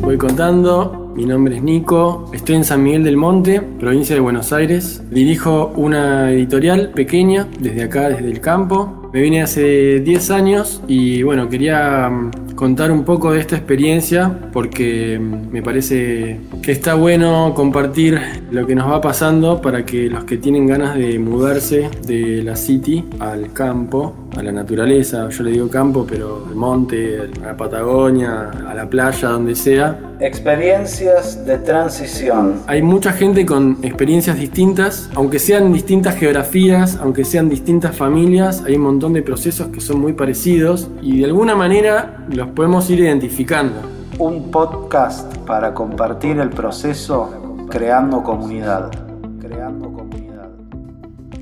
voy contando, mi nombre es Nico, estoy en San Miguel del Monte, provincia de Buenos Aires. Dirijo una editorial pequeña desde acá, desde el campo. Me vine hace 10 años y bueno, quería mm, contar un poco de esta experiencia porque me parece que está bueno compartir lo que nos va pasando para que los que tienen ganas de mudarse de la city al campo, a la naturaleza, yo le digo campo, pero al monte, a la Patagonia, a la playa, donde sea, Experiencias de transición. hay mucha gente con experiencias distintas, aunque sean distintas geografías, aunque sean distintas familias, hay un montón de procesos que son muy parecidos y de alguna manera los podemos ir identificando. Un podcast para compartir el proceso creando comunidad. Creando comunidad.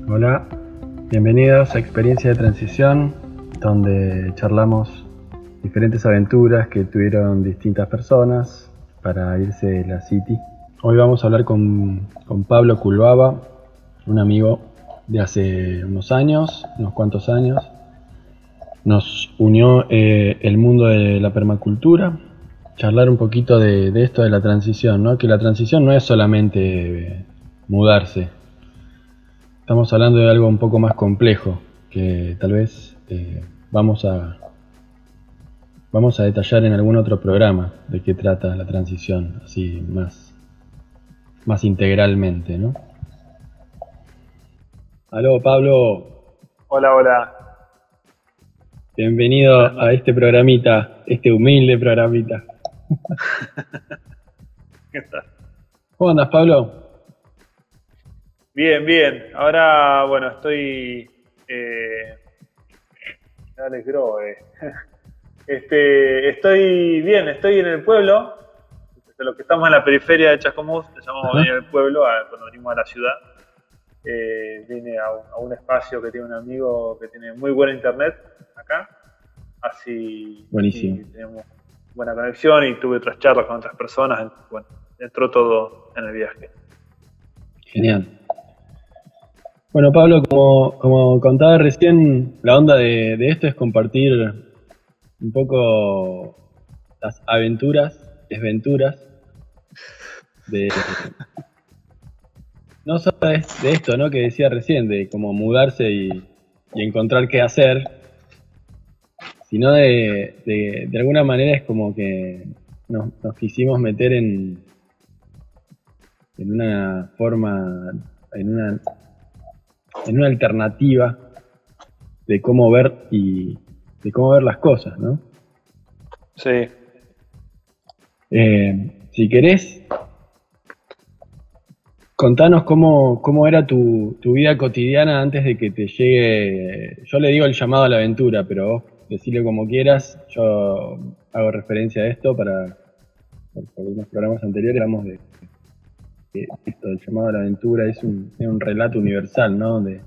Hola, bienvenidos a Experiencia de Transición, donde charlamos diferentes aventuras que tuvieron distintas personas para irse de la City. Hoy vamos a hablar con, con Pablo Culbaba, un amigo de hace unos años, unos cuantos años. Nos unió eh, el mundo de la permacultura, charlar un poquito de, esto de la transición, ¿no? que la transición no es solamente eh, mudarse, Estamos hablando de algo un poco más complejo que tal vez eh, vamos a vamos a detallar en algún otro programa de qué trata la transición así más más integralmente, ¿no? Aló, Pablo, Hola, hola. bienvenido a este programita, este humilde programita. ¿Qué tal? ¿Cómo andas, Pablo? Bien, bien. Ahora, bueno, estoy. Eh. Este, estoy bien, estoy en el pueblo. De los que estamos en la periferia de Chascomús, le llamamos venir al pueblo a- cuando venimos a la ciudad. Eh, vine a un, a un espacio que tiene un amigo que tiene muy buena internet acá. Así, Buenísimo. tenemos buena conexión y tuve otras charlas con otras personas. Bueno, entró todo en el viaje. Genial. Bueno, Pablo, como, como contaba recién, la onda de, de esto es compartir un poco las aventuras, desventuras de. No solo de, esto, ¿no? Que decía recién, de como mudarse y, y encontrar qué hacer, sino de, de, de alguna manera es como que nos, nos quisimos meter en, en una forma, en una, en una alternativa de cómo ver y de cómo ver las cosas, ¿no? Sí. Eh, si querés, contanos cómo, cómo era tu, tu vida cotidiana antes de que te llegue, yo le digo el llamado a la aventura, pero vos decirle como quieras, yo hago referencia a esto para, por, unos programas anteriores hablamos de que esto del llamado a la aventura es un, es un relato universal, ¿no? Donde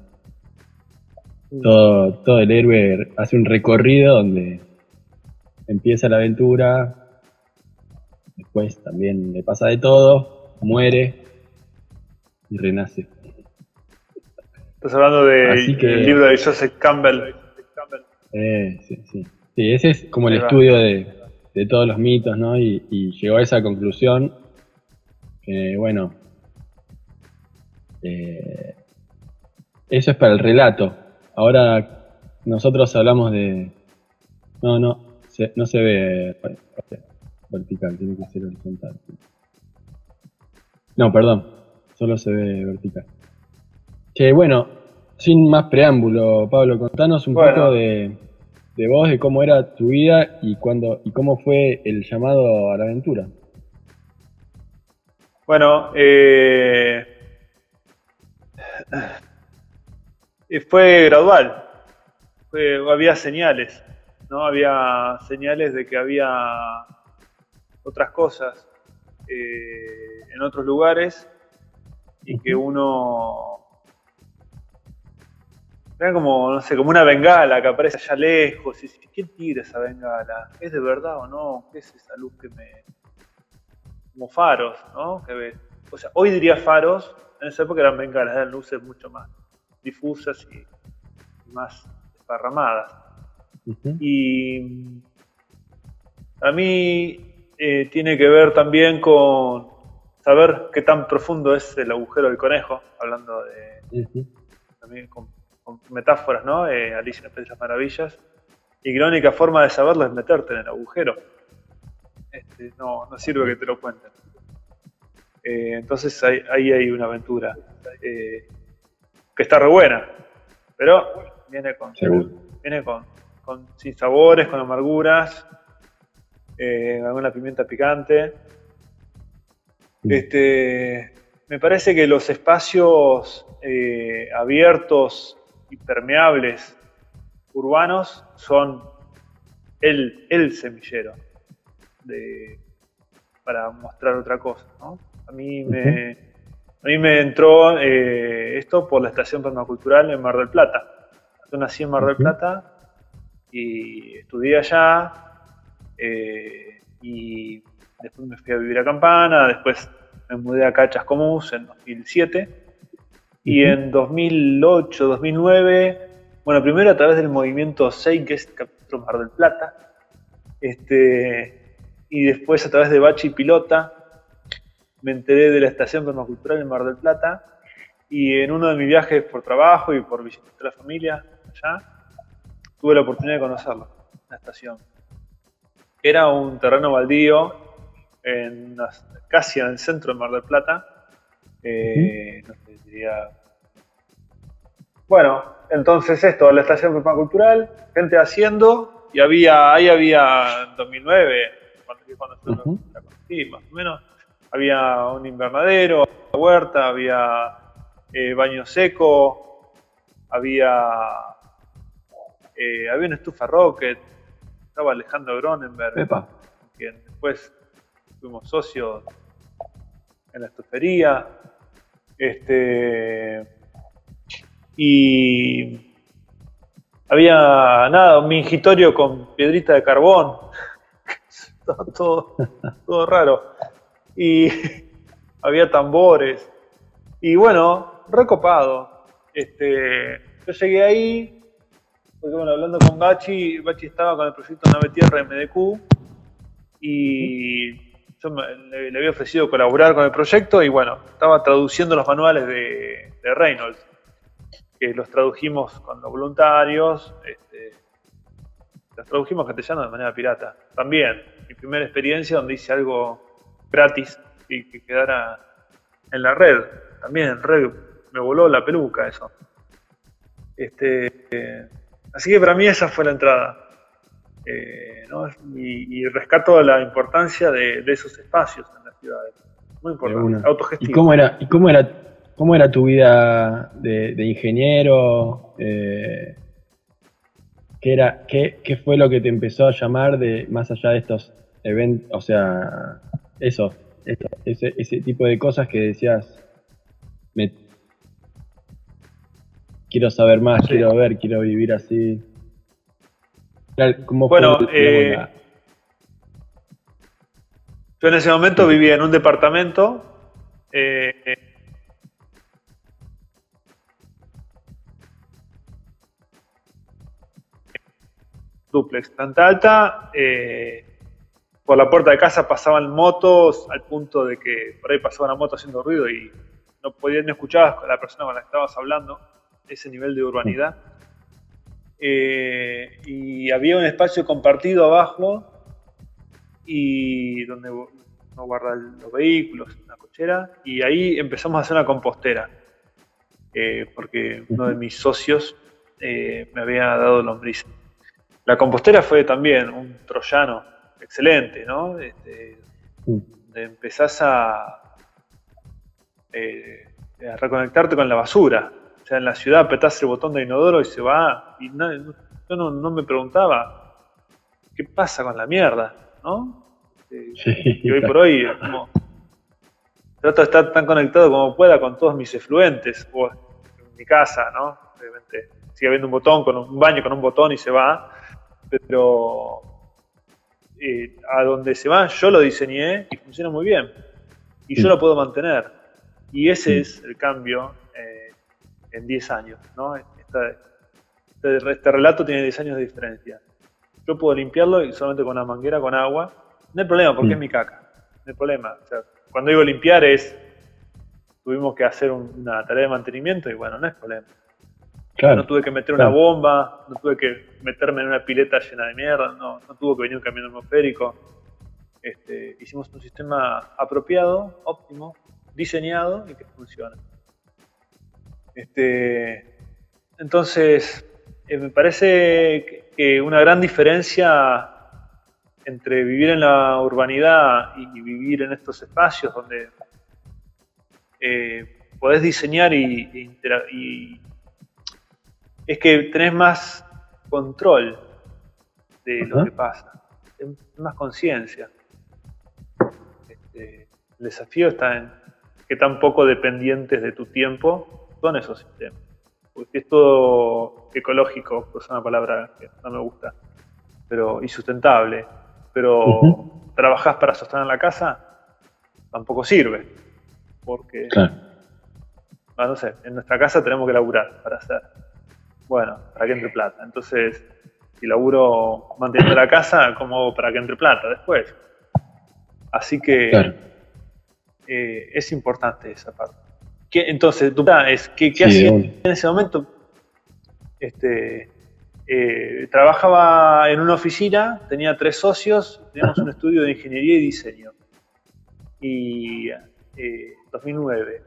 todo, todo el héroe hace un recorrido donde empieza la aventura, después también le pasa de todo, muere y renace. Estás hablando de- del libro de Joseph Campbell. Eh, sí, sí. Sí, ese es como el Ahí estudio de, de todos los mitos, ¿no? Y, y llegó a esa conclusión que, bueno, eh, eso es para el relato. Ahora nosotros hablamos de... No, no, se- no se ve vertical, tiene que ser horizontal. No, perdón, solo se ve vertical. Que bueno, sin más preámbulo, Pablo, contanos un Bueno. poco de, de vos, de cómo era tu vida y cuándo y cómo fue el llamado a la aventura. Bueno, eh, eh, fue gradual. Fue- había señales, ¿no? Había señales de que había otras cosas eh, en otros lugares y que uno era como, no sé, como una bengala que aparece allá lejos y dices, ¿quién tira esa bengala? ¿Es de verdad o no? ¿Qué es esa luz que me, como faros, ¿no? Que ve- o sea, hoy diría faros, en esa época eran bengalas, eran luces mucho más difusas y más desparramadas. Y a mí eh, tiene que ver también con saber qué tan profundo es el agujero del conejo, hablando de también con, metáforas, ¿no? Eh, Alicia en las Maravillas. Y que la única forma de saberlo es meterte en el agujero. Este, no, no sirve que te lo cuenten. Eh, entonces ahí, hay una aventura eh, que está re buena, pero viene con, viene con, con sin sabores, con amarguras, eh, alguna pimienta picante. Este, me parece que los espacios abiertos y permeables urbanos son el, el semillero para mostrar otra cosa. ¿no? A mí me, a mí me entró eh, esto por la estación permacultural en Mar del Plata. Yo nací en Mar del Plata y estudié allá eh, y después me fui a vivir a Campana, después me mudé a a Chascomús en 2007 y en 2008, 2009, bueno, primero a través del movimiento SEI, que es Capítulo Mar del Plata, este, y después a través de Bachi Pilota, me enteré de la estación permacultural en Mar del Plata y en uno de mis viajes por trabajo y por visitar a la familia allá, tuve la oportunidad de conocerla, la estación. Era un terreno baldío en casi en el centro de Mar del Plata. Eh, no sé, diría... Bueno, entonces esto, la estación permacultural, gente haciendo, y había, ahí había en 2009, cuando, cuando uh la conocí, más o menos, había un invernadero, huerta, había eh, baño seco, había, eh, había una estufa rocket, estaba Alejandro Gronenberg, quien después fuimos socios en la estufería. Este, y había nada, un mingitorio con piedrita de carbón. todo, todo raro y había tambores. Y bueno, recopado. Este, yo llegué ahí, porque bueno, hablando con Bachi, Bachi estaba con el proyecto Nave Tierra MDQ y yo le, había ofrecido colaborar con el proyecto y bueno, estaba traduciendo los manuales de, Reynolds, que los tradujimos con los voluntarios, este, los tradujimos castellano de manera pirata. También, mi primera experiencia donde hice algo gratis y que quedara en la red. También en red me voló la peluca eso. Este, así que para mí esa fue la entrada. Eh, y, rescato la importancia de, esos espacios en las ciudades. Muy importante, autogestivo. ¿Y cómo era, y cómo era, cómo era tu vida de, ingeniero? Eh, ¿qué, era, qué, ¿Qué fue lo que te empezó a llamar de más allá de estos eventos, o sea, eso, ese, ese tipo de cosas que decías, me, quiero saber más, quiero ver, quiero vivir así. ¿Cómo bueno, eh, yo en ese momento vivía en un departamento eh, duplex, tanta alta, eh, por la puerta de casa pasaban motos al punto de que por ahí pasaba una moto haciendo ruido y no podías no escuchabas a la persona con la que estabas hablando, ese nivel de urbanidad. Eh, y había un espacio compartido abajo y donde uno guarda los vehículos, una cochera, y ahí empezamos a hacer una compostera, eh, porque uno de mis socios eh, me había dado lombriz. La compostera fue también un troyano excelente, ¿no? Este, empezás a, eh, a reconectarte con la basura. O sea, en la ciudad apretás el botón de inodoro y se va. Y yo no, me preguntaba, ¿qué pasa con la mierda? ¿No? Este, y hoy por hoy, como, trato de estar tan conectado como pueda con todos mis efluentes, o en mi casa, ¿no? Obviamente sigue habiendo un botón, con un baño con un botón y se va, pero eh, a donde se va yo lo diseñé y funciona muy bien. Y yo lo puedo mantener. Y ese es el cambio eh, en 10 años. ¿no? Este, este, relato tiene 10 años de diferencia. Yo puedo limpiarlo solamente con una manguera con agua No hay problema, porque Mm. es mi caca. No hay problema. O sea, cuando digo limpiar es, tuvimos que hacer un- una tarea de mantenimiento y bueno, no es problema. Claro. No tuve que meter claro. una bomba, no tuve que meterme en una pileta llena de mierda, no, no tuvo que venir un camión atmosférico. Este, hicimos un sistema apropiado, óptimo, diseñado y que funciona. Este, entonces, eh, me parece que- una gran diferencia entre vivir en la urbanidad y, vivir en estos espacios donde eh, podés diseñar y es que tenés más control de lo que pasa, tenés más conciencia. Este, el desafío está en qué tan poco dependientes de tu tiempo son esos sistemas. Porque es todo ecológico, que es una palabra que no me gusta, pero y sustentable. Pero Ujú. trabajás para sostener la casa, tampoco sirve. Porque Claro. Ah, no sé, en nuestra casa tenemos que laburar para hacer. Bueno, para que entre plata. Entonces, si laburo manteniendo la casa, ¿cómo hago para que entre plata después? Así que Claro. eh, es importante esa parte. ¿Qué- entonces, tu pregunta es, ¿qué, qué Sí, hacía en ese momento? Este, eh, trabajaba en una oficina, tenía tres socios, teníamos un estudio de ingeniería y diseño. Y eh, 2009.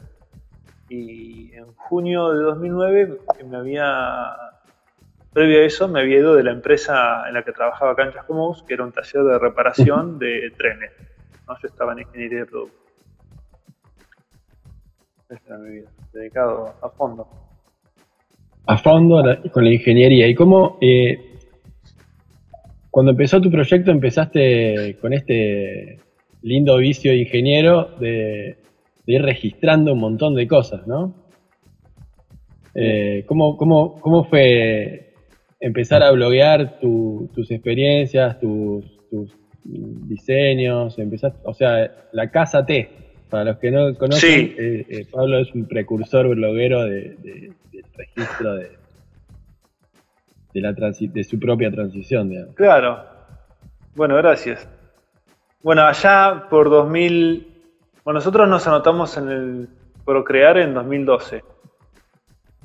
Y en junio de 2009 me había, previo a eso, me había ido de la empresa en la que trabajaba acá en Chascomús, que era un taller de reparación de trenes. ¿no? Yo estaba en ingeniería de producto. Esta era mi vida, dedicado a fondo. a fondo con la ingeniería. ¿Y cómo, eh, cuando empezó tu proyecto, empezaste con este lindo vicio de ingeniero de, de ir registrando un montón de cosas, ¿no? Eh, ¿cómo, cómo, cómo fue empezar a bloguear tu- tus experiencias, tus, tus diseños? Empezaste, o sea, la casa T. Para los que no conocen, Sí. eh, eh, Pablo es un precursor bloguero de, de- del registro de, de, la transi- de su propia transición, digamos. Claro. Bueno, gracias. Bueno, allá por 2000... Bueno, nosotros nos anotamos en el Procrear en 2012.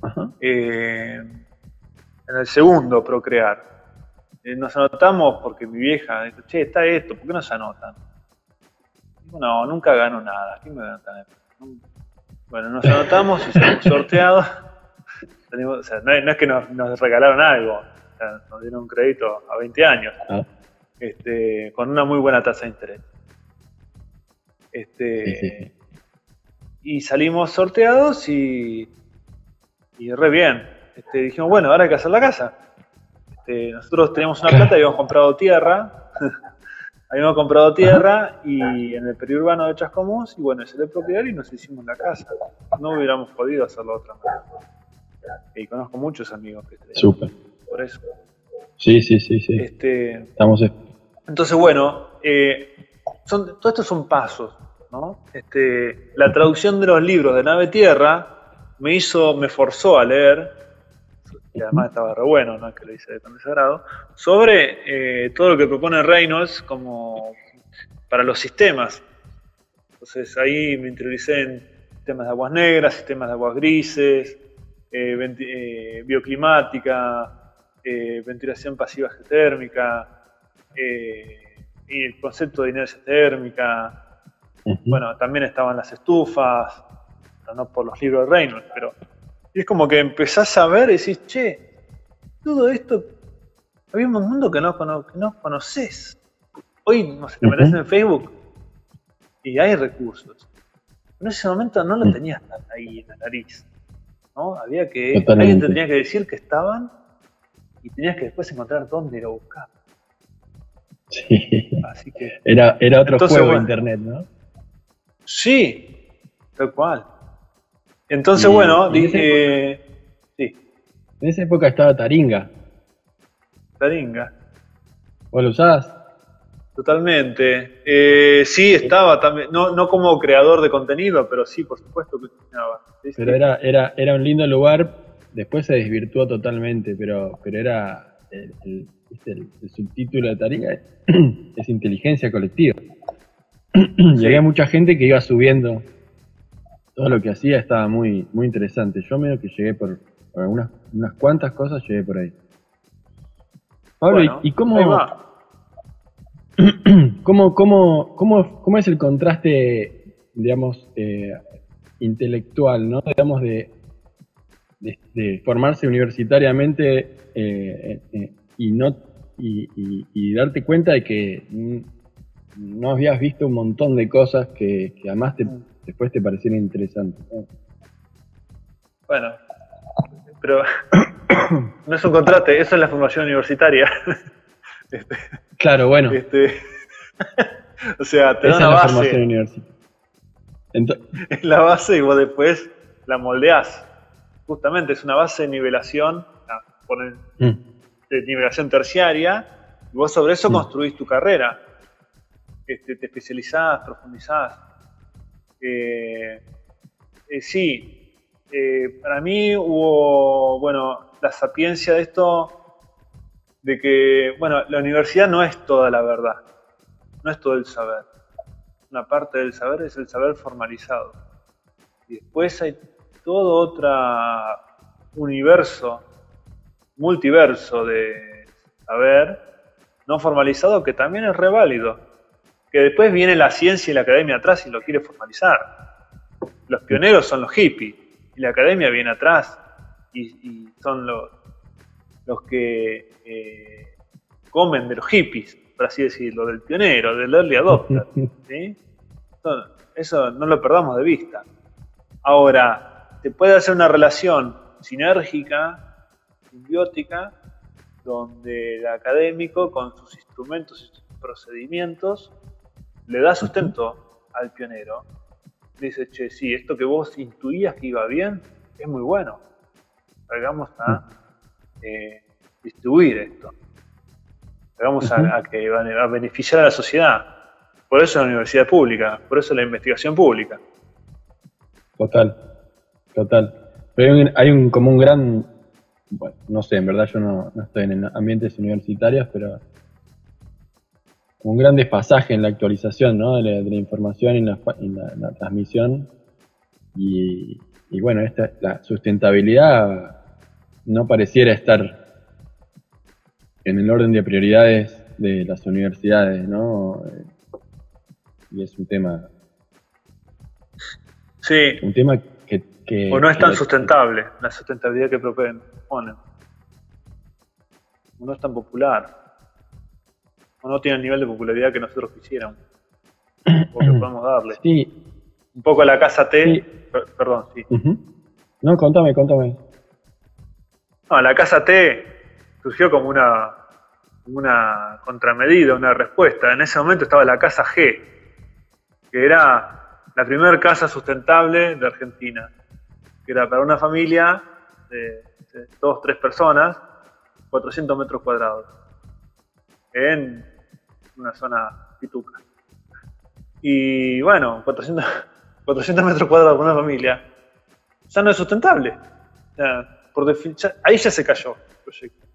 Ajá. eh, en el segundo Procrear. Eh, nos anotamos porque mi vieja dijo, che, está esto, ¿por qué no se anotan? Digo, no, nunca gano nada. ¿Quién me va a anotar? Bueno, nos anotamos y salimos sorteados. O sea, no, es, no es que nos, nos regalaron algo, o sea, nos dieron un crédito a 20 años, Ah, este, con una muy buena tasa de interés. Este, sí, sí, sí. y salimos sorteados y, y re bien. Este, dijimos, bueno, ahora hay que hacer la casa. Este, nosotros teníamos una plata y habíamos comprado tierra. habíamos comprado tierra y en el periurbano de Chascomús, y bueno, se le propiedad y nos hicimos la casa. No hubiéramos podido hacerlo de otra manera. Y conozco muchos amigos que Súper. por eso. Sí, sí, sí, sí. Este, Estamos. entonces, bueno, eh, son, todo esto son pasos, ¿no? Este, la traducción de los libros de Nave Tierra me hizo, me forzó a leer, y además estaba re bueno, ¿no? Que lo hice con desagrado, sobre eh, todo lo que propone Reynolds como para los sistemas. Entonces ahí me interioricé en sistemas de aguas negras, sistemas de aguas grises, eh, venti- eh, bioclimática, ventilación pasiva térmica, eh, y el concepto de inercia térmica. Bueno, también estaban las estufas, no por los libros de Reynolds, pero es como que empezás a ver y decís, che, todo esto, había un mundo que no, cono- que no conoces. Hoy, no sé, te metes en Facebook y hay recursos. En ese momento no lo Mm. tenías tan ahí en la nariz. ¿no? Había que, Totalmente. alguien te tenía que decir que estaban y tenías que después encontrar dónde a buscar. Sí. Así que Era, era otro Entonces, juego bueno. internet, ¿no? Sí, tal cual. Entonces, Y- bueno, y en dije. Sí, En esa época estaba Taringa. Taringa, ¿Vos lo usabas? totalmente. Eh, sí, estaba también, no, no como creador de contenido, pero sí, por supuesto que estaba. Sí, sí. Pero era, era, era un lindo lugar. Después se desvirtuó totalmente, pero, pero era el, el- el, subtítulo de tarea es, inteligencia colectiva. y había mucha gente que iba subiendo todo lo que hacía, estaba muy, muy interesante. Yo medio que llegué por, algunas unas cuantas cosas, llegué por ahí. Pablo, ¿y cómo, cómo, cómo, cómo, cómo es el contraste, digamos, eh, intelectual, ¿no? Digamos, de, de, formarse universitariamente eh, eh, y no y, darte cuenta de que no habías visto un montón de cosas que, además después te parecieron interesantes. Bueno, pero no es un contraste, eso es la formación universitaria. Este, claro, bueno. Este, o sea, te da una base. Formación universitaria. es la base y vos después la moldeás. Justamente es una base de nivelación, mm. de nivelación terciaria, y vos sobre eso mm. construís tu carrera. Te especializás, profundizás. Eh, eh, sí, eh, para mí hubo, bueno, la sapiencia de esto, de que, bueno, la universidad no es toda la verdad, no es todo el saber. Una parte del saber es el saber formalizado. Y después hay todo otro universo, multiverso de saber no formalizado que también es reválido. Que después viene la ciencia y la academia atrás y lo quiere formalizar. Los pioneros son los hippies y la academia viene atrás y, son los, los que eh, comen de los hippies, por así decirlo, del pionero, del early adopter. eso no lo perdamos de vista. Ahora, se puede hacer una relación sinérgica, simbiótica, donde el académico con sus instrumentos y sus procedimientos le da sustento al pionero. Dice, che, sí, esto que vos intuías que iba bien es muy bueno. Vamos a eh, distribuir esto. Vamos a, que va a beneficiar a la sociedad. Por eso la universidad pública, por eso la investigación pública. Total. Total. Pero hay un, como un gran, bueno, no sé, en verdad yo no, estoy en ambientes universitarios, pero un gran despasaje en la actualización ¿no? de, la, información y la, la, transmisión. Y, bueno, esta, la sustentabilidad no pareciera estar en el orden de prioridades de las universidades, ¿no? Y es un tema. Sí. Un tema o no es tan sustentable la sustentabilidad que proponen. O no es tan popular. O no tiene el nivel de popularidad que nosotros quisiéramos. O que podemos darle. Sí. Un poco a la casa T. perdón, sí. No, contame, contame. No, la casa T surgió como una, una contramedida, una respuesta. En ese momento estaba la casa G, que era la primera casa sustentable de Argentina que era para una familia de, dos, tres personas, 400 metros cuadrados, en una zona pituca. Y bueno, 400, 400 metros cuadrados para una familia, ya no es sustentable. por ahí ya se cayó el proyecto.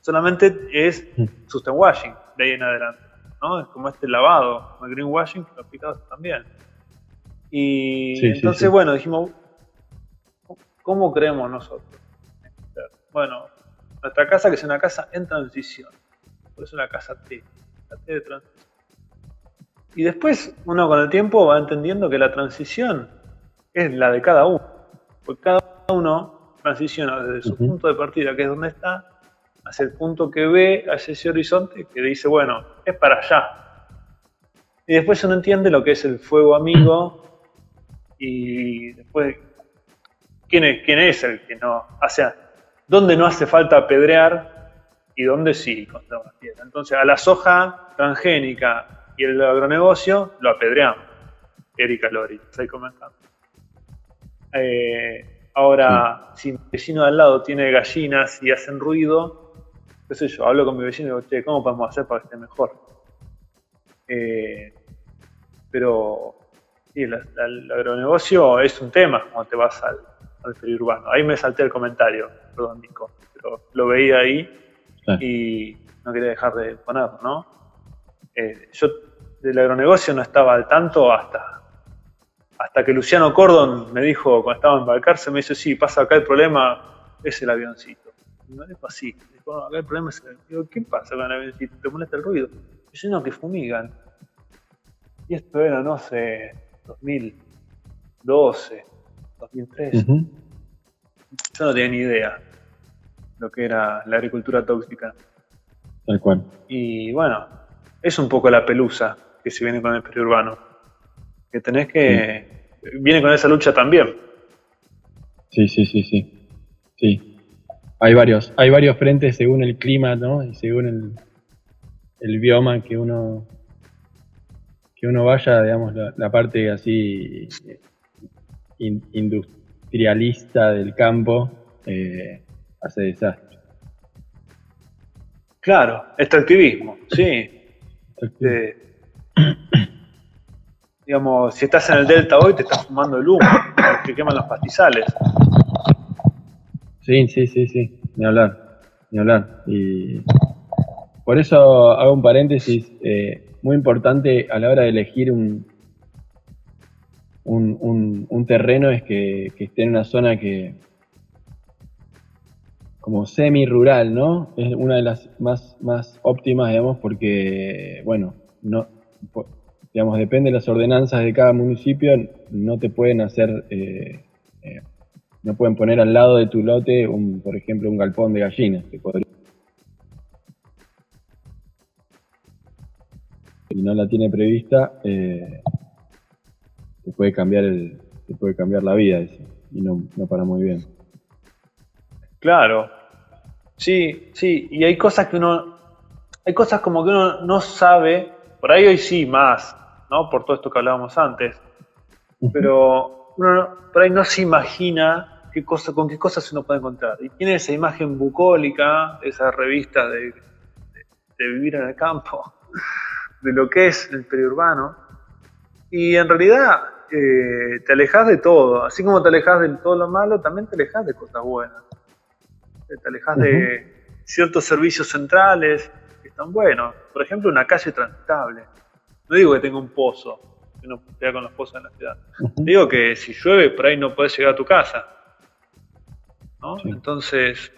Solamente es mm. sustain washing de ahí en adelante. ¿no? Es como este lavado, el greenwashing, que lo aplicado también. Y entonces, bueno, dijimos, ¿Cómo creemos nosotros? Bueno, nuestra casa que es una casa en transición. Por eso la casa T, la T de transición. Y después uno con el tiempo va entendiendo que la transición es la de cada uno. Porque cada uno transiciona desde su punto de partida, que es donde está, hacia el punto que ve, hacia ese horizonte que dice, bueno, es para allá. Y después uno entiende lo que es el fuego amigo y después quién es, quién es el que no, o sea, dónde no hace falta apedrear y dónde sí contra una piedra. Entonces, a la soja transgénica y el agronegocio lo apedreamos. Erika Lori, estoy comentando. Eh, ahora, si mi vecino de al lado tiene gallinas y hacen ruido, qué sé yo, hablo con mi vecino y digo, che, ¿cómo podemos hacer para que esté mejor? Eh, pero sí, el, agronegocio es un tema cuando te vas al, al periurbano. Ahí me salté el comentario, perdón Nico, pero lo veía ahí y, no quería dejar de ponerlo, ¿no? Eh, yo del agronegocio no estaba al tanto hasta, hasta que Luciano Cordon me dijo, cuando estaba en Balcarce, me dice, sí, pasa acá el problema, es el avioncito. Y me dijo así, dijo, acá el problema es el Digo, ¿qué pasa con el avioncito? ¿Te molesta el ruido? Yo, no, que fumigan. Y esto era, no sé, 2012, 2013. Ujú. Yo no tenía ni idea lo que era la agricultura tóxica. Tal cual. Y bueno, es un poco la pelusa que se viene con el periurbano. Que tenés que. Viene con esa lucha también. Sí, sí, sí, sí. Sí. Hay varios, hay varios frentes según el clima, ¿no? Y según el, el bioma que uno que uno vaya, digamos, la, la parte así eh, in- industrialista del campo eh, hace desastre. Claro, extractivismo, sí. Eh, digamos, si estás en el delta hoy, te estás fumando el humo, que queman los pastizales. Sí, sí, sí, sí, ni hablar, ni hablar. Y por eso hago un paréntesis eh, muy importante a la hora de elegir un, un, un- un terreno es que, que esté en una zona que como semi-rural, ¿no? Es una de las más, más óptimas, digamos, porque, bueno, no, digamos, depende de las ordenanzas de cada municipio, no te pueden hacer eh, eh, no pueden poner al lado de tu lote, un, por ejemplo, un galpón de gallinas. Que podría... Si no la tiene prevista, eh, te puede cambiar el, te puede cambiar la vida eso, y no, no para muy bien. Claro. Sí, sí. Y hay cosas que uno. Hay cosas como que uno no sabe. Por ahí hoy sí más, ¿no? Por todo esto que hablábamos antes. Pero uno no- por ahí no se imagina qué cosa, con qué cosas uno puede encontrar. Y tiene esa imagen bucólica, esa revista de, de- de vivir en el campo, de lo que es el periurbano. Y en realidad eh, te alejas de todo. Así como te alejas de todo lo malo, también te alejas de cosas buenas. Te alejas de ciertos servicios centrales que están buenos. Por ejemplo, una calle transitable. No digo que tenga un pozo, que no pega con los pozos en la ciudad. Digo que si llueve por ahí no podés llegar a tu casa. ¿no? Sí. Entonces,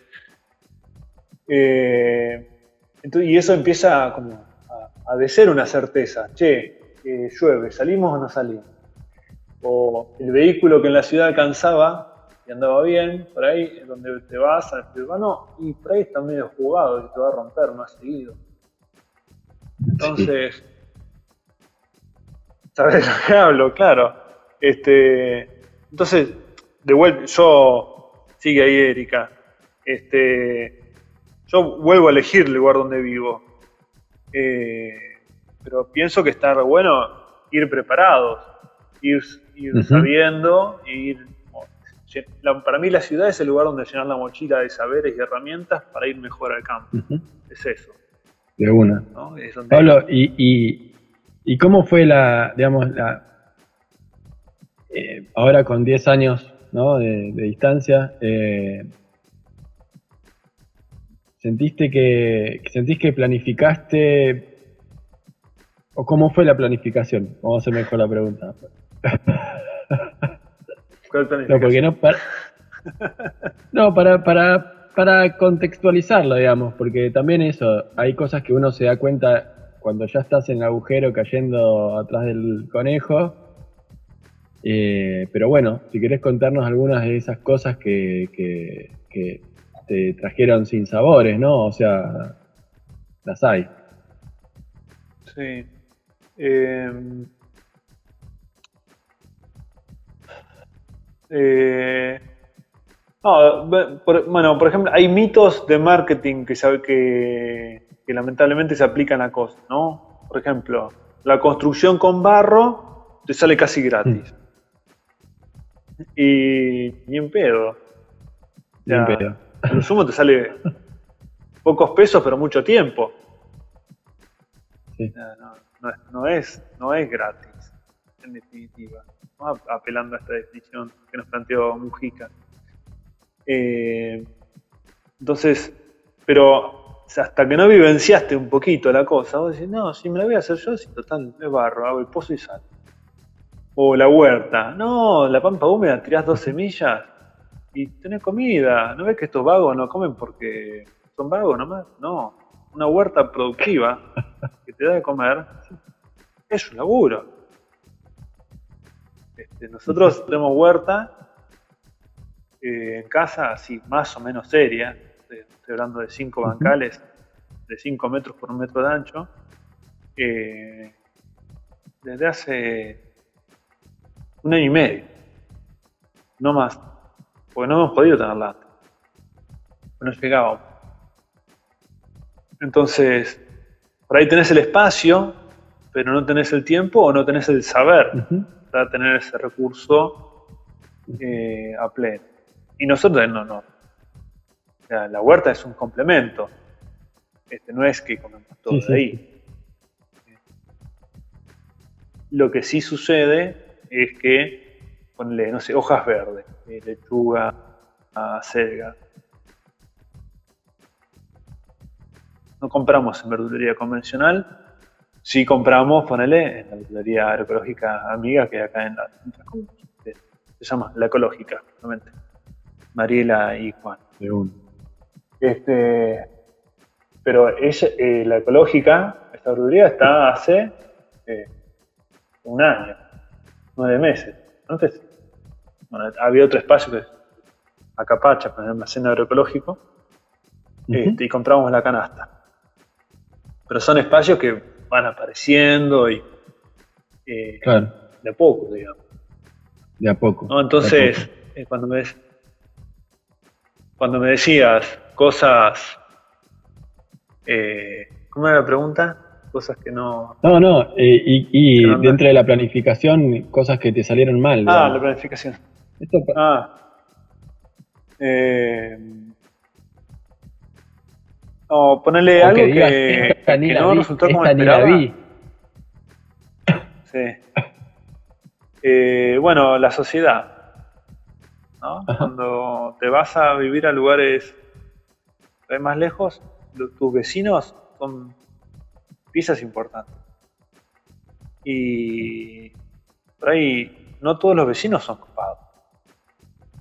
eh, ento- y eso empieza como a, a de ser una certeza. Che, eh, llueve, ¿salimos o no salimos? O el vehículo que en la ciudad alcanzaba y andaba bien, por ahí, donde te vas al urbano, y por ahí está medio jugado y te va a romper más seguido. Entonces, ¿sabes de lo que hablo? Claro. Este, entonces, de vuelta, yo, sigue ahí Erika, este, yo vuelvo a elegir el lugar donde vivo. Eh, pero pienso que está bueno ir preparados, ir, ir Ujú. sabiendo, ir... para mí la ciudad es el lugar donde llenar la mochila de saberes y herramientas para ir mejor al campo. Es eso. De una. ¿no? Es donde- Pablo, ¿y, y, y cómo fue la, digamos, la, eh, ahora con 10 años ¿no? de, de distancia, eh, ¿sentiste que, sentís que planificaste, o cómo fue la planificación? Vamos a hacer mejor la pregunta. ¿Cuál No, porque no para, no, para, para, para contextualizarlo, digamos, porque también eso, hay cosas que uno se da cuenta cuando ya estás en el agujero cayendo atrás del conejo. Eh, pero bueno, si querés contarnos algunas de esas cosas que, que, que te trajeron sin sabores, ¿no? O sea, las hay. Sí. Eh, eh, no, por- bueno, por ejemplo, hay mitos de marketing que, sabe que, que lamentablemente se aplican a cosas, ¿no? Por ejemplo, la construcción con barro te sale casi gratis. Y ni en pedo. Ya. pedo. Lo sumo te sale pocos pesos, pero mucho tiempo. Sí. No, no, es, no es gratis, en definitiva. Apelando a esta definición que nos planteó Mujica. Eh, entonces, pero hasta que no vivenciaste un poquito la cosa, vos decís, no, si me la voy a hacer yo, si total es barro, hago el pozo y sal. O la huerta, no, la pampa húmeda, tirás dos semillas y tenés comida. ¿No ves que estos vagos no comen porque son vagos nomás? No, una huerta productiva que te da de comer es un laburo. Este, nosotros tenemos huerta eh, en casa, así más o menos seria, estoy hablando de cinco bancales de 5 metros por un metro de ancho, eh, desde hace un año y medio, no más, porque no hemos podido tenerla antes, no llegábamos. Entonces, por ahí tenés el espacio, pero no tenés el tiempo o no tenés el saber para tener ese recurso eh, a pleno. Y nosotros no, no, la huerta es un complemento. Este, no es que comemos todo de ahí. Lo que sí sucede es que ponle, no sé, hojas verdes, eh, lechuga, acelga. No compramos en verdulería convencional, sí compramos, ponele, en la verdulería agroecológica amiga que hay acá en la se llama La Ecológica, realmente. Mariela y Juan. De este, pero eh, la ecológica, esta verdulería está hace eh, un año, nueve meses. Antes había otro espacio que es Acapacha, con el almacén agroecológico, este, y compramos la canasta. Pero son espacios que van apareciendo y eh, de a poco, digamos. De a poco. Entonces, cuando me cuando me decías cosas. Eh, ¿Cómo era la pregunta? Cosas que no. No, no, eh, y, dentro de la planificación, cosas que te salieron mal. Ah, la planificación. ah. Eh, no, ponerle algo que, que, no resultó como esperaba. Sí. Eh, bueno, la sociedad. ¿no? Cuando te vas a vivir a lugares más lejos, tus vecinos son piezas importantes. Y por ahí no todos los vecinos son ocupados.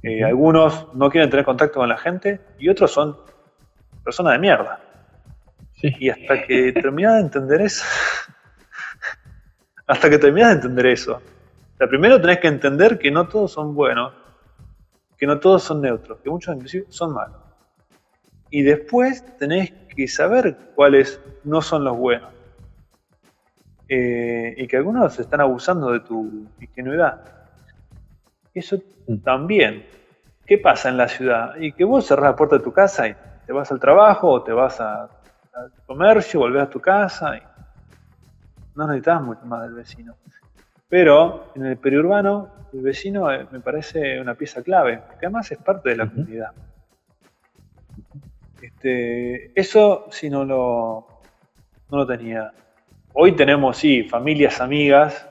Eh, algunos no quieren tener contacto con la gente y otros son personas de mierda. Y hasta que terminas de entender eso, hasta que terminas de entender eso, o primero tenés que entender que no todos son buenos, que no todos son neutros, que muchos inclusive son malos y después tenés que saber cuáles no son los buenos. Eh, y que algunos están abusando de tu ingenuidad. Eso mm. también. ¿Qué pasa en la ciudad? Y que vos cerrás la puerta de tu casa y te vas al trabajo o te vas al comercio, volvés a tu casa y no necesitas mucho más del vecino. Pero en el periurbano, el vecino eh, me parece una pieza clave, porque además es parte de la comunidad. Este, eso sí no lo, no lo tenía. Hoy tenemos, sí, familias amigas,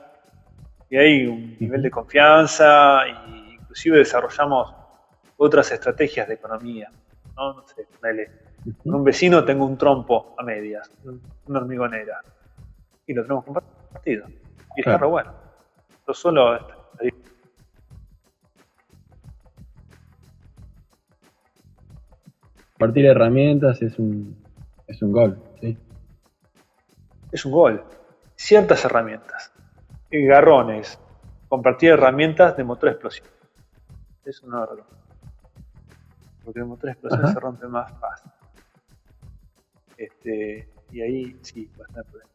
y hay un nivel de confianza, e inclusive desarrollamos otras estrategias de economía. ¿No? no sé, con un vecino tengo un trompo a medias, una hormigonera, y lo tenemos compartido. Y está re bueno. Lo solo Compartir herramientas es un, es un gol, ¿sí? Es un gol. Ciertas herramientas. Garrones. Compartir herramientas de motor explosivo. Es un órgano. Porque el motor explosivo se rompe más fácil. Este, y ahí sí, bastante problema.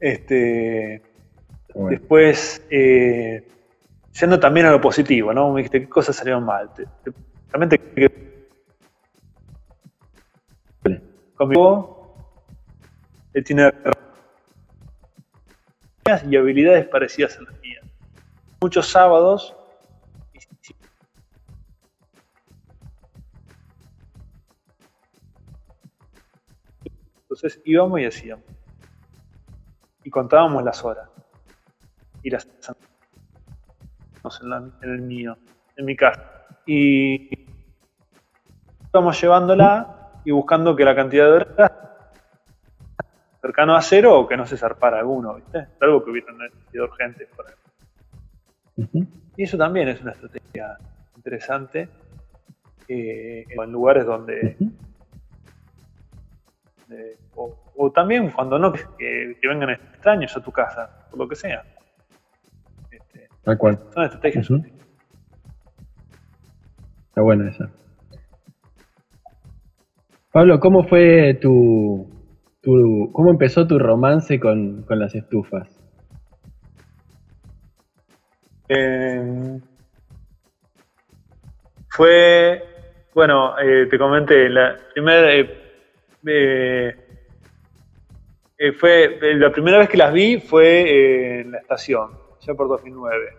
Este, Después, eh, yendo también a lo positivo, ¿no? Me dijiste qué cosas salieron mal. realmente conmigo, él tiene y habilidades parecidas a las mías. Muchos sábados Entonces íbamos y hacíamos. Y contábamos las horas. Y las en, en el mío, en mi casa. Y íbamos llevándola y buscando que la cantidad de horas cercano a cero o que no se zarpara alguno, ¿viste? Algo que hubiera sido urgente. Por Ujú. Y eso también es una estrategia interesante eh, en lugares donde. Eh, o, o también cuando no, que, que vengan extraños a tu casa, por lo que sea. Este, Tal cual. son estrategias útiles. Está buena esa. Pablo, ¿cómo fue tu, tu cómo empezó tu romance con, con las estufas? Eh, fue, bueno, eh, te comenté, la primera, eh, eh, fue, la primera vez que las vi fue eh, en la estación, ya por 2009.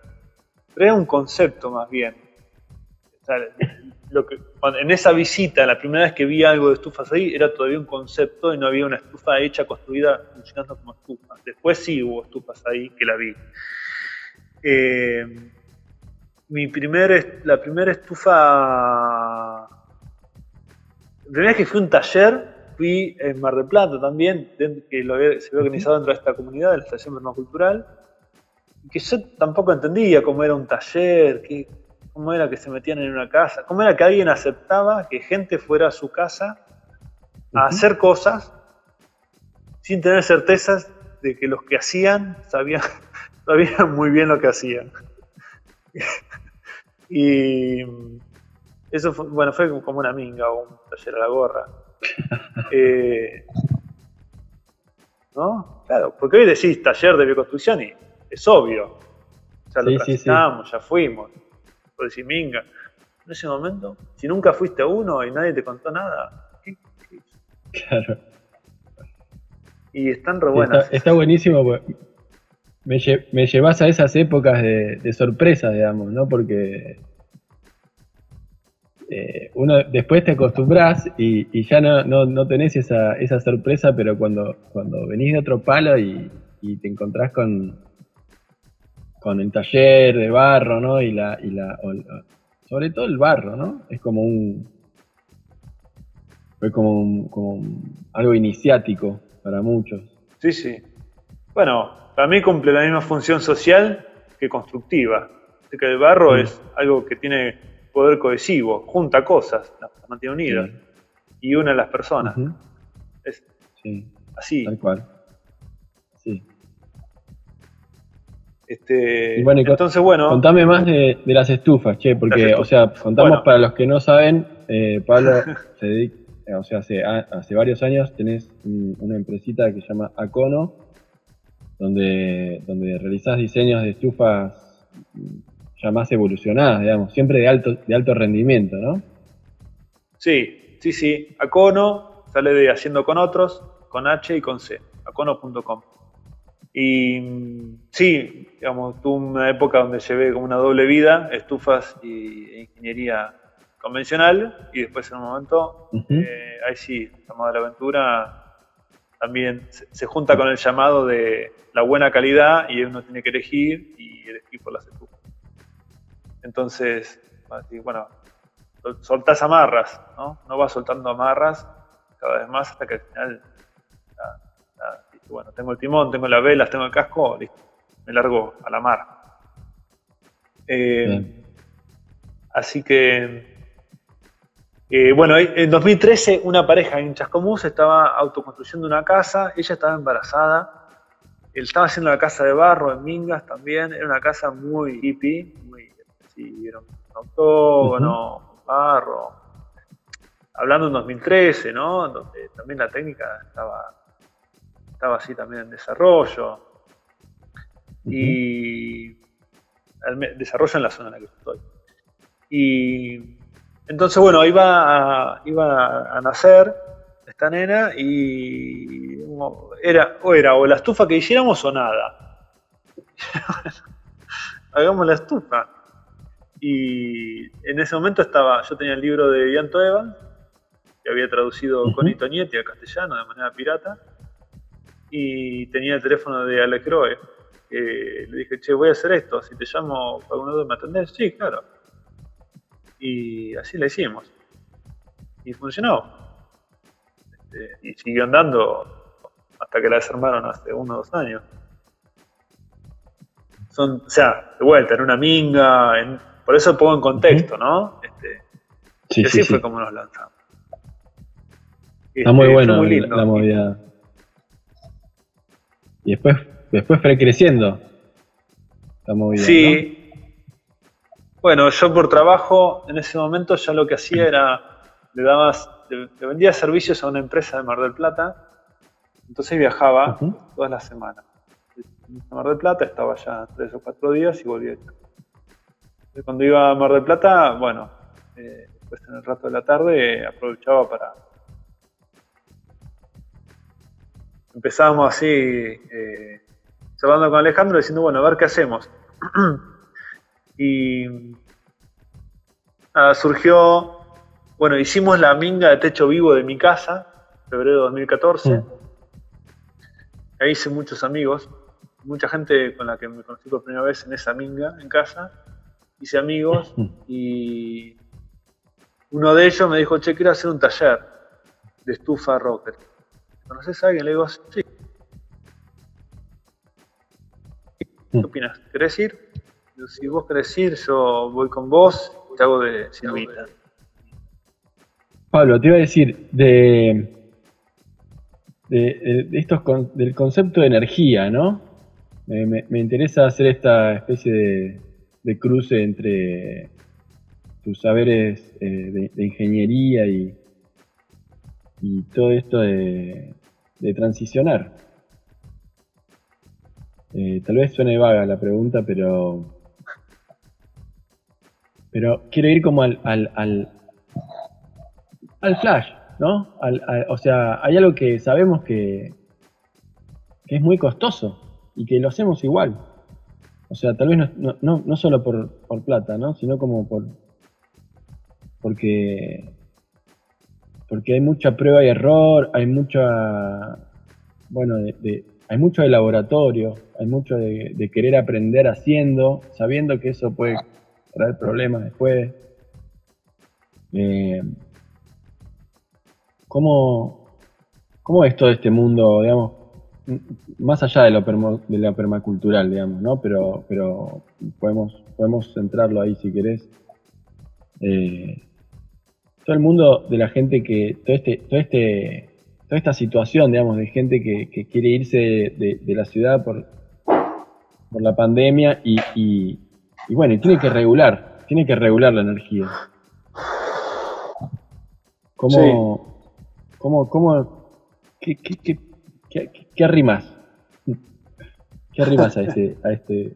Pero era un concepto más bien. En esa visita, la primera vez que vi algo de estufas ahí, era todavía un concepto y no había una estufa hecha, construida, funcionando como estufa. Después sí hubo estufas ahí que la vi. Eh, mi primer, la primera estufa. La primera vez que fui a un taller, fui en Mar del Plata también, que lo había- se había organizado dentro de esta comunidad, de la Estación Permacultural, que yo tampoco entendía cómo era un taller, qué- cómo era que se metían en una casa, cómo era que alguien aceptaba que gente fuera a su casa a Ujú. hacer cosas sin tener certezas de que los que hacían sabían, sabían muy bien lo que hacían. y eso fue, bueno, fue como una minga o un taller a la gorra. Eh, ¿No? Claro, porque hoy decís taller de bioconstrucción y es obvio. Ya lo Sí, sí, sí. transitamos, ya fuimos. Por decir minga. En ese momento, si nunca fuiste a uno y nadie te contó nada, ¿qué- qué- Claro. y están re buenas. está, está buenísimo porque me, lle- me llevas a esas épocas de, de sorpresa, digamos, ¿no? Porque eh, uno después te acostumbras y, y ya no, no, no tenés esa, esa sorpresa, pero cuando, cuando venís de otro palo y, y te encontrás con, con el taller de barro, ¿no? Y la, y la, o- sobre todo el barro, ¿no? Es como un, fue como, un- como un- algo iniciático para muchos. Sí, sí. Bueno, para mí cumple la misma función social que constructiva. Así que el barro es algo que tiene poder cohesivo, junta cosas, las mantiene unidas y une a las personas. Es Sí, así. tal cual. Sí. Este, Y bueno, y entonces, bueno, Contame más de, de las estufas, che, porque, estufas. o sea, contamos Bueno. para los que no saben, eh, Pablo se dedica, o sea, hace, hace varios años tenés un- una empresita que se llama Acono, donde, donde realizás diseños de estufas ya más evolucionadas, digamos, siempre de alto, de alto rendimiento, ¿no? sí, sí, sí. Acono sale de haciendo con otros, con H y con C, acono.com. Y mm, sí, digamos, tuve una época donde llevé como una doble vida, estufas y e ingeniería convencional, y después en un momento, eh, ahí sí, llamado a la aventura, también se, se junta con el llamado de la buena calidad y uno tiene que elegir y elegir por las estufas. Entonces, bueno, sol- soltás amarras, ¿no? No vas soltando amarras cada vez más hasta que al final, bueno, tengo el timón, tengo las velas, tengo el casco, listo, me largo a la mar. Eh, así que, eh, bueno, en 2013 una pareja en Chascomús estaba autoconstruyendo una casa, ella estaba embarazada, él estaba haciendo la casa de barro en Mingas también, era una casa muy hippie, sí, era un octógono, barro, hablando en 2013, ¿no? Donde también la técnica estaba, estaba así también en desarrollo. Y desarrollo en la zona en la que estoy. Y entonces, bueno, iba a, iba a nacer esta nena y era o era o la estufa que hiciéramos o nada. Hagamos la estufa. Y en ese momento estaba, yo tenía el libro de Ianto Evans, que había traducido Ujú. con Itonietti al castellano de manera pirata, y tenía el teléfono de Alex Croe. que le dije, che, voy a hacer esto, si te llamo para alguna duda me atendés, sí, claro. Y así la hicimos. Y funcionó. Este, y siguió andando hasta que la desarmaron hace uno o dos años. Son, o sea, de vuelta, en una minga, por eso pongo en contexto, ¿no? Este, Sí, sí, así sí. fue como nos lanzamos. Está muy Este, bueno fue muy la- lindo. la movida. Y después, después fue creciendo la movida. Sí. Bueno, yo por trabajo en ese momento ya lo que hacía era, le dabas, le, le vendía servicios a una empresa de Mar del Plata, entonces viajaba todas las semanas. A Mar del Plata estaba ya tres o cuatro días y volvía. Entonces, Cuando iba a Mar del Plata, bueno, eh, después en el rato de la tarde eh, aprovechaba para... Empezábamos así, eh, charlando con Alejandro, diciendo, bueno, a ver qué hacemos. y nada, surgió, bueno, hicimos la minga de techo vivo de mi casa, febrero de 2014. Mm. Ahí hice muchos amigos, mucha gente con la que me conocí por primera vez en esa minga en casa. Hice amigos y uno de ellos me dijo, che, quiero hacer un taller de estufa rocker. ¿Conoces a alguien? Le digo, sí. ¿Qué Mm. opinas? ¿Querés ir? Digo, si vos querés ir, yo voy con vos, te hago de silvita. Pablo, te iba a decir, de, de, de estos con- del concepto de energía, ¿no? Me, me- me interesa hacer esta especie de, de cruce entre tus saberes eh, de, ingeniería y, y todo esto de, de transicionar. Eh, tal vez suene vaga la pregunta, pero pero quiero ir como al, al, al, al flash, ¿no? Al- al- o sea, hay algo que sabemos que, que es muy costoso y que lo hacemos igual. O sea, tal vez no, no, no, solo por, por plata, ¿no? Sino como por porque porque hay mucha prueba y error, hay mucha bueno, hay mucho de laboratorio, hay mucho de, querer aprender haciendo, sabiendo que eso puede traer problemas después. Eh, ¿cómo, ¿Cómo es todo este mundo, digamos, más allá de lo, permo- de lo permacultural, digamos, ¿no? Pero, pero podemos, podemos centrarlo ahí si querés. Eh, todo el mundo de la gente que, todo este, todo este, toda esta situación, digamos, de gente que, que quiere irse de, de- de la ciudad por, por la pandemia y, y- y bueno, y tiene que regular, tiene que regular la energía. ¿Cómo, cómo, cómo, qué, qué, qué, qué, arrimas? ¿Qué arrimas a ese, a este,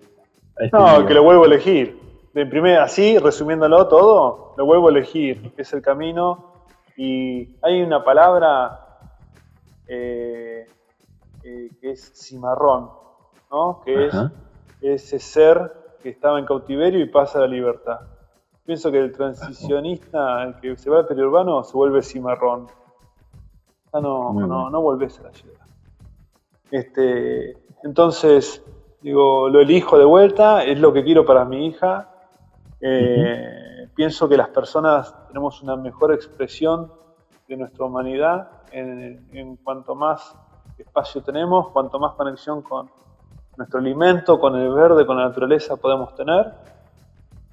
a este No, que lo vuelvo a elegir. De primer, así, resumiéndolo todo, lo vuelvo a elegir, que es el camino. Y hay una palabra eh, eh, que es cimarrón, ¿no? Que es ese ser que estaba en cautiverio y pasa a la libertad. Pienso que el transicionista, el que se va al periurbano, se vuelve cimarrón. Ya no, Muy no, no volvés a la ciudad. Este, entonces, digo, lo elijo de vuelta, es lo que quiero para mi hija. Eh, Pienso que las personas tenemos una mejor expresión de nuestra humanidad en, en cuanto más espacio tenemos, cuanto más conexión con nuestro alimento, con el verde, con la naturaleza podemos tener.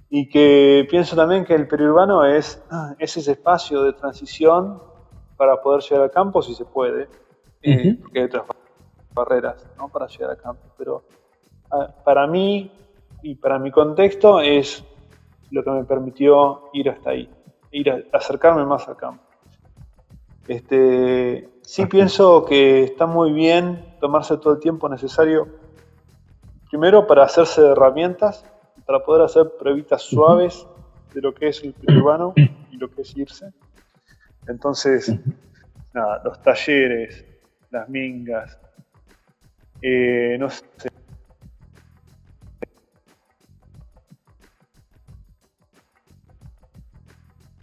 Y que pienso también que el periurbano es, es ese espacio de transición para poder llegar al campo si se puede, eh, porque hay otras barreras ¿no? para llegar al campo. Pero para mí y para mi contexto es lo que me permitió ir hasta ahí, ir a, acercarme más al campo. Este, sí Ajá. pienso que está muy bien tomarse todo el tiempo necesario, primero para hacerse de herramientas, para poder hacer pruebitas suaves de lo que es el urbano y lo que es irse. Entonces, nada, los talleres, las mingas, eh, no sé,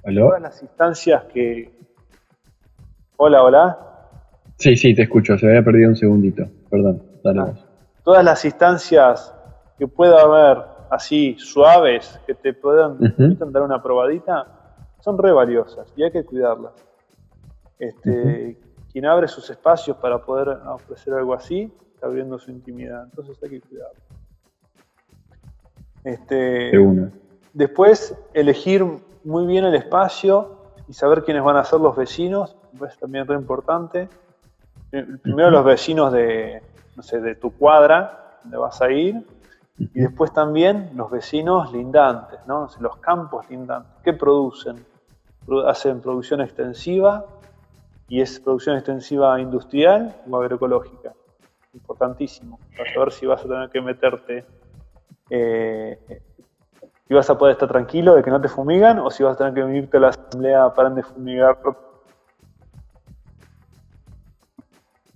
¿Aló? todas las instancias que... Hola, hola. Sí, sí, te escucho, se había perdido un segundito, perdón, dale Ah. Todas las instancias que pueda haber así suaves, que te puedan dar una probadita, son re valiosas y hay que cuidarlas. Este, quien abre sus espacios para poder ofrecer algo así, está abriendo su intimidad. Entonces hay que cuidarlo. Este, después, elegir muy bien el espacio y saber quiénes van a ser los vecinos, es también re importante. Primero los vecinos de, no sé, de tu cuadra, donde vas a ir, y después también los vecinos lindantes, ¿no? los campos lindantes. ¿Qué producen? Hacen producción extensiva y es producción extensiva industrial o agroecológica. Importantísimo, para saber si vas a tener que meterte eh, si vas a poder estar tranquilo de que no te fumigan o si vas a tener que venirte a la asamblea para de fumigar.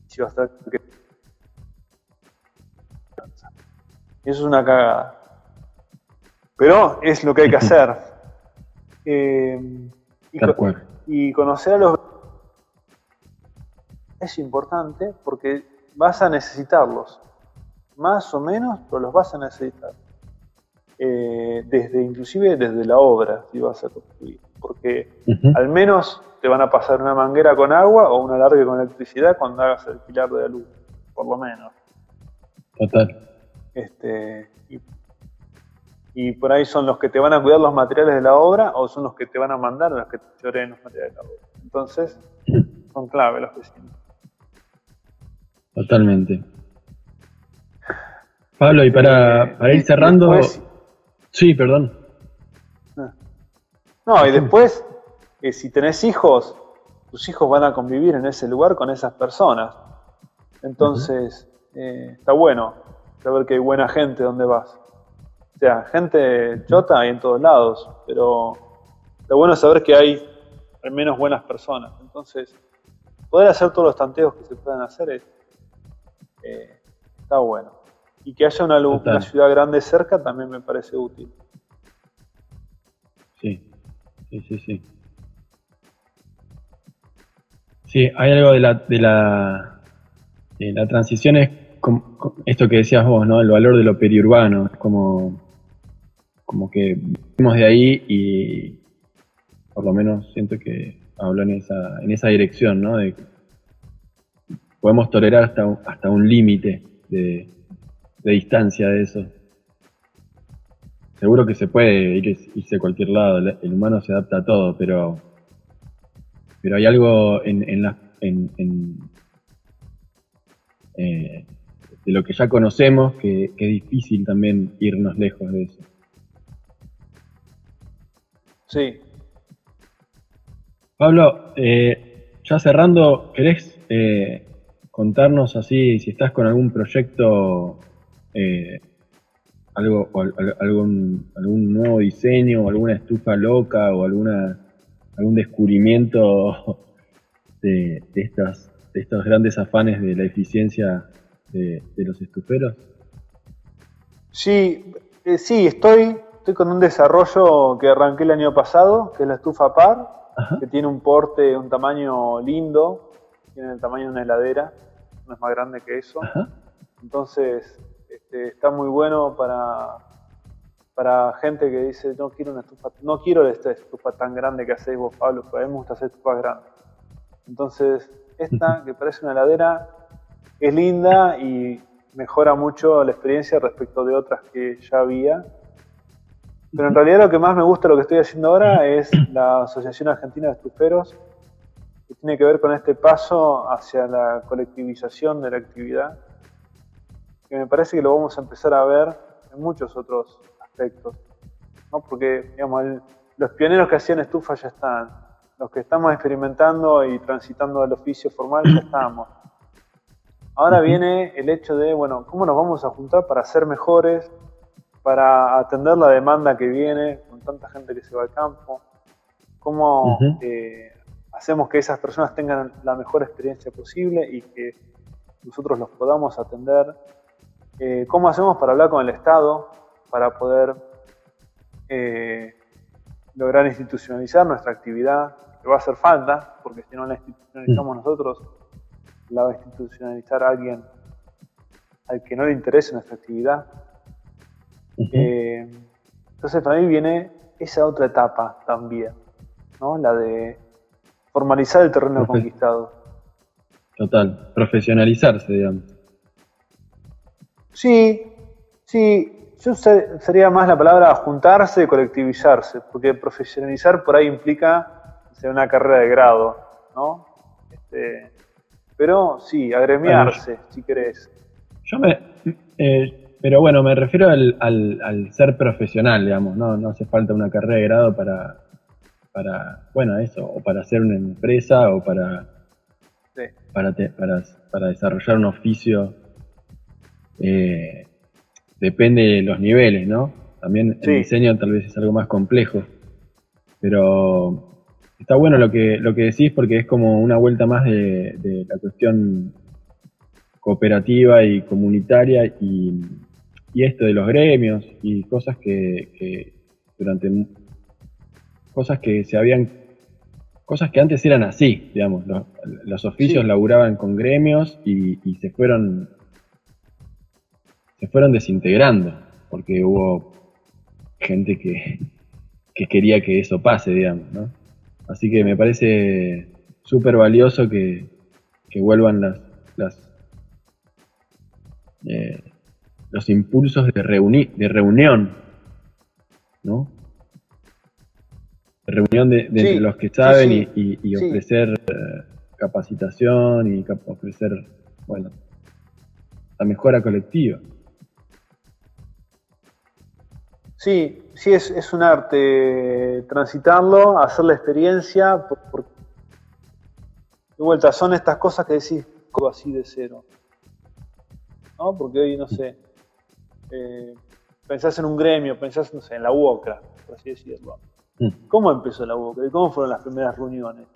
Si vas a tener que... Eso es una cagada. Pero es lo que hay que hacer. Eh, y, conocer a los es importante porque vas a necesitarlos. Más o menos, pero los vas a necesitar. Eh, desde inclusive desde la obra, si vas a construir. Porque al menos te van a pasar una manguera con agua o una larga con electricidad cuando hagas el pilar de la luz, por lo menos. Total. Este, y, por ahí son los que te van a cuidar los materiales de la obra o son los que te van a mandar los que te lloren los materiales de la obra. Entonces, son clave los vecinos. Totalmente. Pablo, y para, para ir cerrando... sí, perdón. No, y después, eh, si tenés hijos, tus hijos van a convivir en ese lugar con esas personas. Entonces, eh, está bueno saber que hay buena gente donde vas. O sea, gente chota hay en todos lados, pero lo bueno saber que hay al menos buenas personas. Entonces, poder hacer todos los tanteos que se puedan hacer es, eh, está bueno. Y que haya una, una, ciudad grande cerca también me parece útil. Sí, sí, sí, sí. Sí, hay algo de la, de la, de la transición es esto que decías vos, ¿no? El valor de lo periurbano, es como, como que vimos de ahí y por lo menos siento que hablo en esa, en esa dirección, ¿no? De podemos tolerar hasta, un, hasta un límite de, distancia de eso. Seguro que se puede ir, irse a cualquier lado, el humano se adapta a todo, pero, pero hay algo en, en, la, en, en eh, de lo que ya conocemos, que, es difícil también irnos lejos de eso. Sí. Pablo, eh, ya cerrando, ¿querés eh, contarnos así si estás con algún proyecto, eh, algo, algún, algún nuevo diseño, o alguna estufa loca o alguna algún descubrimiento de, de, estas, de estos grandes afanes de la eficiencia de, los estuferos? Sí, eh, sí, estoy, estoy con un desarrollo que arranqué el año pasado, que es la estufa par, que tiene un porte, un tamaño lindo, tiene el tamaño de una heladera, no es más grande que eso. Entonces, este, está muy bueno para, para gente que dice, no quiero una estufa, no quiero esta estufa tan grande que hacéis vos, Pablo, pero a mí me gusta hacer estufas grandes. Entonces, esta, que parece una heladera, es linda y mejora mucho la experiencia respecto de otras que ya había. Pero en realidad lo que más me gusta lo que estoy haciendo ahora es la Asociación Argentina de Estuferos, que tiene que ver con este paso hacia la colectivización de la actividad, que me parece que lo vamos a empezar a ver en muchos otros aspectos. ¿no? Porque digamos, los pioneros que hacían estufas ya están, los que estamos experimentando y transitando al oficio formal ya estamos. Ahora viene el hecho de, bueno, ¿cómo nos vamos a juntar para ser mejores, para atender la demanda que viene con tanta gente que se va al campo? ¿Cómo eh, hacemos que esas personas tengan la mejor experiencia posible y que nosotros los podamos atender? Eh, ¿Cómo hacemos para hablar con el Estado, para poder eh, lograr institucionalizar nuestra actividad? Que va a hacer falta, porque si no la institucionalizamos nosotros, la va a institucionalizar alguien al que no le interese nuestra actividad. Eh, entonces para mí viene esa otra etapa también, ¿no? la de formalizar el terreno conquistado. total. Profesionalizarse, digamos. Sí, sí. Yo sería más la palabra juntarse, colectivizarse, porque profesionalizar por ahí implica ser una carrera de grado, ¿no? Este, pero sí, agremiarse, si querés. Yo me. Eh, pero bueno, me refiero al, al, ser profesional, digamos, ¿no? No hace falta una carrera de grado para, para bueno, eso, o para hacer una empresa o para, para, para, para, desarrollar un oficio. Eh, depende de los niveles, ¿no? También el diseño tal vez es algo más complejo. Pero está bueno lo que, lo que decís porque es como una vuelta más de, la cuestión cooperativa y comunitaria y, esto de los gremios y cosas que, durante cosas que se habían cosas que antes eran así, digamos, los, oficios laburaban con gremios y, y, se fueron se fueron desintegrando, porque hubo gente que, quería que eso pase, digamos, ¿no? Así que me parece súper valioso que, vuelvan las, las eh, los impulsos de, de reunión, ¿no? De reunión de, los que saben y, ofrecer eh, capacitación y ofrecer, bueno, la mejora colectiva. Sí, sí es, un arte transitarlo, hacer la experiencia. de vuelta, son estas cosas que decís así de cero. ¿No? Porque hoy, no sé, eh, pensás en un gremio, pensás, no sé, en la UOCRA, por así decirlo. Mm. ¿Cómo empezó la UOCRA? ¿Y cómo fueron las primeras reuniones?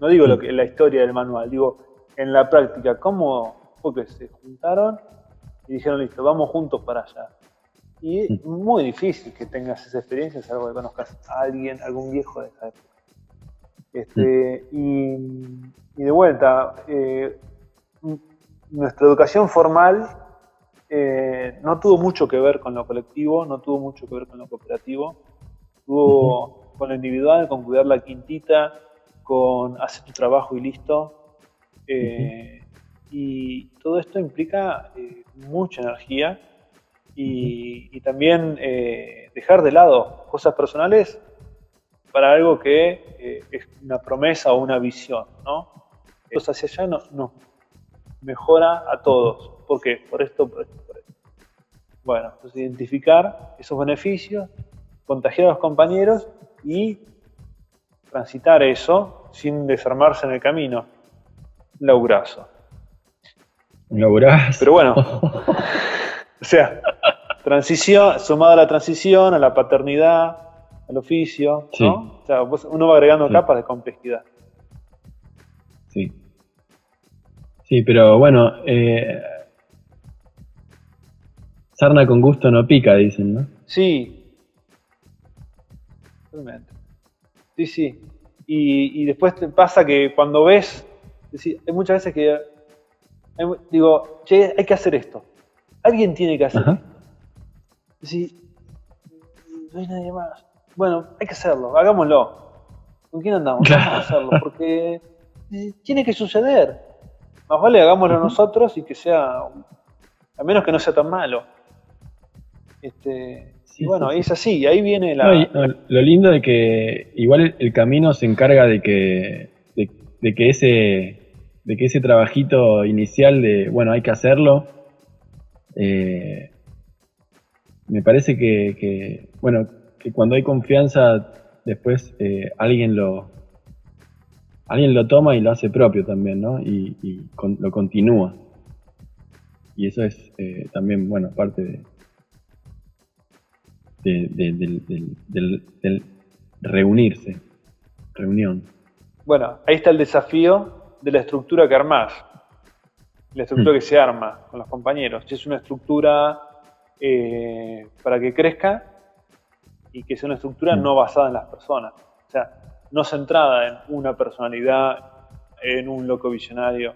No digo lo mm. que, la historia del manual, digo en la práctica, ¿cómo fue que se juntaron y dijeron, listo, vamos juntos para allá? Y es mm. muy difícil que tengas esa experiencia, salvo que conozcas a alguien, algún viejo de esa época. Este, y, de vuelta, eh, nuestra educación formal eh, no tuvo mucho que ver con lo colectivo, no tuvo mucho que ver con lo cooperativo, tuvo con lo individual, con cuidar la quintita, con hacer tu trabajo y listo. Eh, y todo esto implica mucha energía y, también eh, dejar de lado cosas personales para algo que eh, es una promesa o una visión, ¿no? Entonces hacia allá nos, mejora a todos. ¿Por qué? Por esto, por esto, por esto. Bueno, entonces identificar esos beneficios, contagiar a los compañeros y transitar eso sin desarmarse en el camino. Laurazo. Laurazo. Pero bueno, o sea, transición, sumado a la transición, a la paternidad, al oficio, ¿no? O sea, uno va agregando capas de complejidad. Sí. Sí, pero bueno, eh, sarna con gusto no pica, dicen, ¿no? Sí. Totalmente. Sí, sí. Y, después te pasa que cuando ves, hay muchas veces que digo, che, hay que hacer esto. Alguien tiene que hacer esto. Sí, no hay nadie más. Bueno, hay que hacerlo, hagámoslo. ¿Con quién andamos? Vamos a hacerlo, porque eh, tiene que suceder. Más vale hagámoslo nosotros y que sea, a menos que no sea tan malo. Este, y bueno, es así, ahí viene la... lo lindo de que igual el camino se encarga de que, de, que ese de que ese trabajito inicial de, bueno, hay que hacerlo, eh, me parece que, bueno, que cuando hay confianza, después eh, alguien lo alguien lo toma y lo hace propio también, ¿no? Y, lo continúa. Y eso es eh, también, bueno, parte de, del, reunirse, reunión. Bueno, ahí está el desafío de la estructura que armás, la estructura mm. que se arma con los compañeros. Si es una estructura eh, para que crezca y que sea una estructura mm. no basada en las personas. O sea, no centrada en una personalidad, en un loco visionario.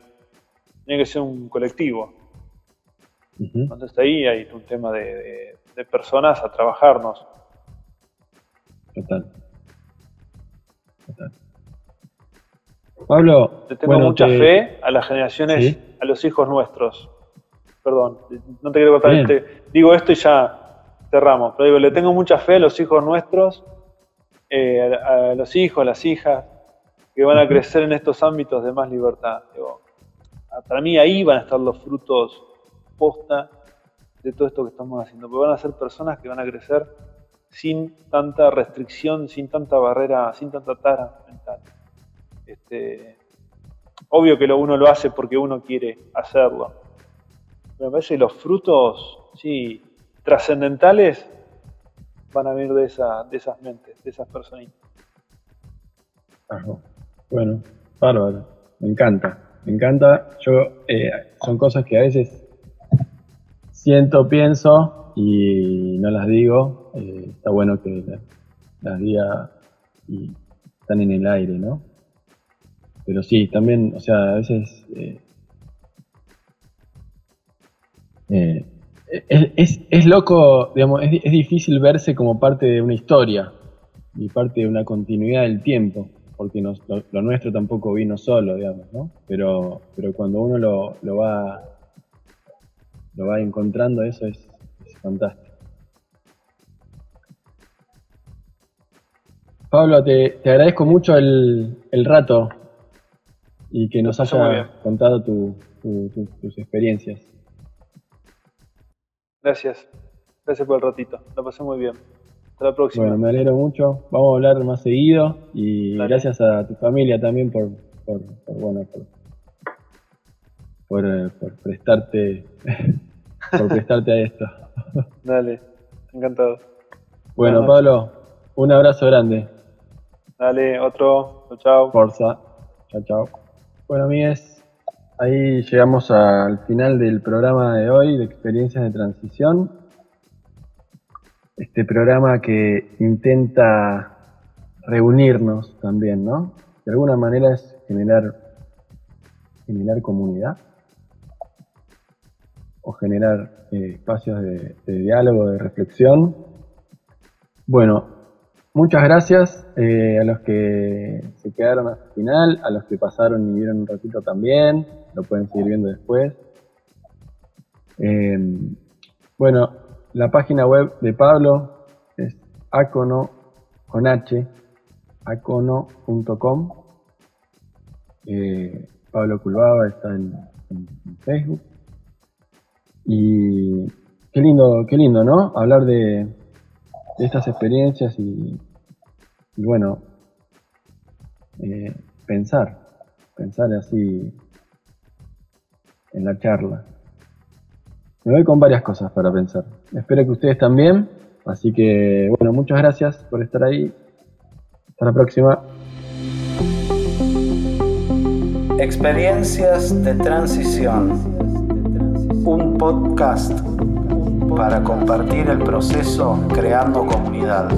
Tiene que ser un colectivo. Entonces ahí hay un tema de, personas a trabajarnos. Total. Total. Pablo, le tengo mucha fe a las generaciones, a los hijos nuestros. Perdón, no te quiero cortar. Este, digo esto y ya cerramos. Pero digo, le tengo mucha fe a los hijos nuestros, eh, a, los hijos, a las hijas, que van a crecer en estos ámbitos de más libertad. para mí ahí van a estar los frutos posta de todo esto que estamos haciendo. Porque van a ser personas que van a crecer sin tanta restricción, sin tanta barrera, sin tanta tara mental. Este, obvio que lo, uno lo hace porque uno quiere hacerlo. Pero me parece los frutos, sí, trascendentales van a venir de, de esas mentes, de esas personitas. Bueno, bárbaro. Me encanta. Me encanta. Yo, eh, son cosas que a veces siento, pienso y no las digo. Eh, está bueno que las diga y están en el aire, ¿no? Pero sí, también, o sea, a veces eh, eh, es, loco, digamos, es, difícil verse como parte de una historia y parte de una continuidad del tiempo, porque lo, nuestro tampoco vino solo, digamos, ¿no? Pero, pero cuando uno lo, lo va lo va encontrando, eso es, fantástico. Pablo, te, agradezco mucho el, el rato y que nos haya contado tus experiencias. Gracias. Gracias por el ratito. La pasé muy bien. Hasta la próxima. Bueno, me alegro mucho. Vamos a hablar más seguido y gracias a tu familia también por, por, bueno, por, eh, prestarte por prestarte a esto. Dale, encantado. Bueno, Pablo, un abrazo grande. Dale, otro. Chao, chao. Forza. Chao, chao. Bueno, amigues, ahí llegamos al final del programa de hoy de experiencias de transición. Este programa que intenta reunirnos también, ¿no? De alguna manera es generar, generar comunidad o generar eh, espacios de, diálogo, de reflexión. Bueno, Muchas gracias eh, a los que se quedaron hasta el final, a los que pasaron y vieron un ratito también, lo pueden seguir viendo después. Em, bueno, la página web de Pablo es acono con h, acono.com. Eh, Pablo Culbaba está en, Facebook. Y qué lindo, qué lindo, ¿no? Hablar de, estas experiencias y, bueno, eh, pensar, pensar así en la charla. Me voy con varias cosas para pensar. Espero que ustedes también. Así que, bueno, muchas gracias por estar ahí. Hasta la próxima. Experiencias de transición. Podcast para compartir el proceso creando comunidad.